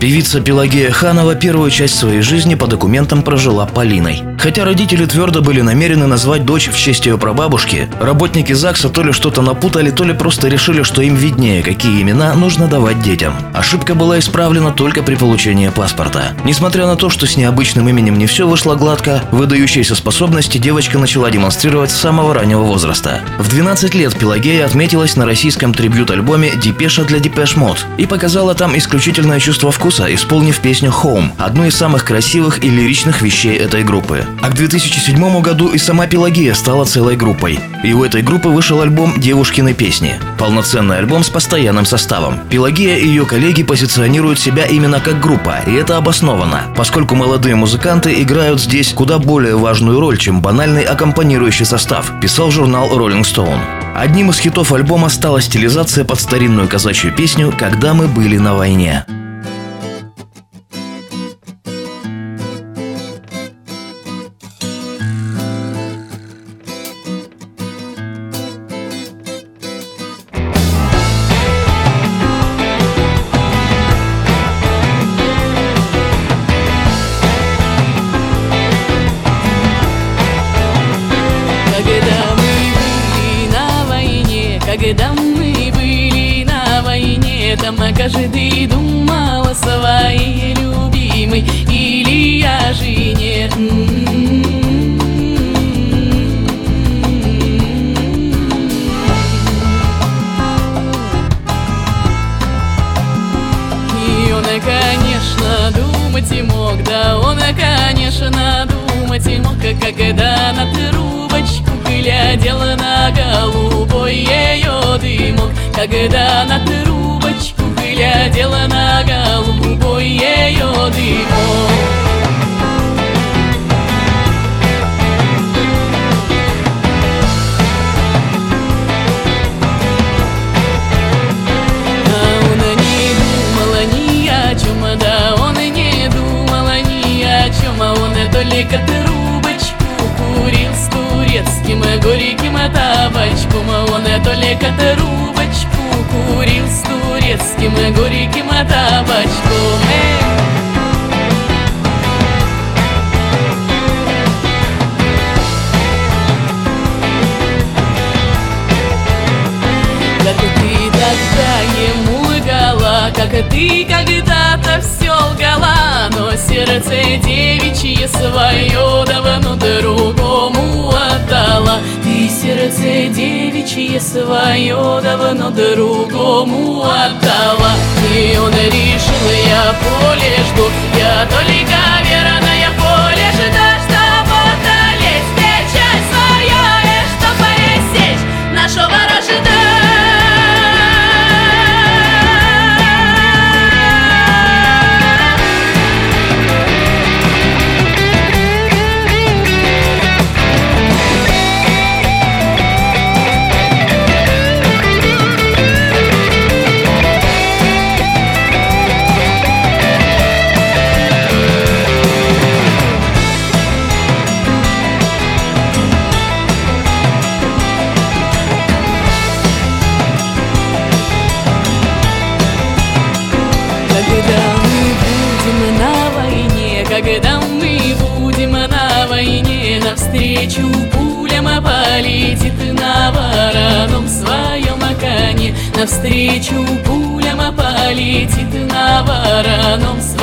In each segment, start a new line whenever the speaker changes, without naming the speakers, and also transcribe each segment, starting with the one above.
Певица Пелагея Ханова первую часть своей жизни по документам прожила Полиной. Хотя родители твердо были намерены назвать дочь в честь ее прабабушки, работники ЗАГСа то ли что-то напутали, то ли просто решили, что им виднее, какие имена нужно давать детям. Ошибка была исправлена только при получении паспорта. Несмотря на то, что с необычным именем не все вышло гладко, выдающиеся способности девочка начала демонстрировать с самого раннего возраста. В 12 лет Пелагея отметилась на российском трибют-альбоме «Депеша для Depeche Mode» и показала там исключительное чувство вкуса, исполнив песню «Home», одну из самых красивых и лиричных вещей этой группы. А к 2007 году и сама Пелагея стала целой группой. И у этой группы вышел альбом «Девушкины песни». Полноценный альбом с постоянным составом. Пелагея и ее коллеги позиционируют себя именно как группа, и это обосновано, поскольку молодые музыканты играют здесь куда более важную роль, чем банальный аккомпанирующий состав, писал журнал Rolling Stone. Одним из хитов альбома стала стилизация под старинную казачью песню «Когда мы были на войне».
Когда мы были на войне, там каждый думал о своей любимой или о жене. И он, конечно, думать и мог, да он, конечно, думать и мог, когда на трубочку глядела на дымок Когда на трубочку глядела на голубой ее дымок. А а только трубочку курил с турецким горьким табачком Он только трубочку курил с турецким горьким табачком Эх! Как ты тогда ему лгала, как ты когда-то все лгала Но сердце девичье свое давно другому отдала Ты сердце девичье свое давно другому отдала. И он решил, я поле жду, я только верная когда мы будем на войне, Навстречу пулям полетит на вороном своем коне. Навстречу пулям полетит на вороном своем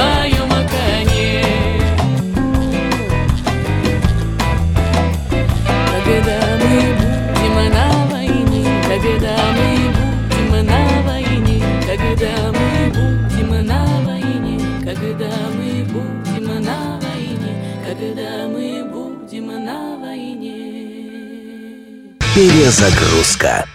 когда мы будем на войне.
Перезагрузка.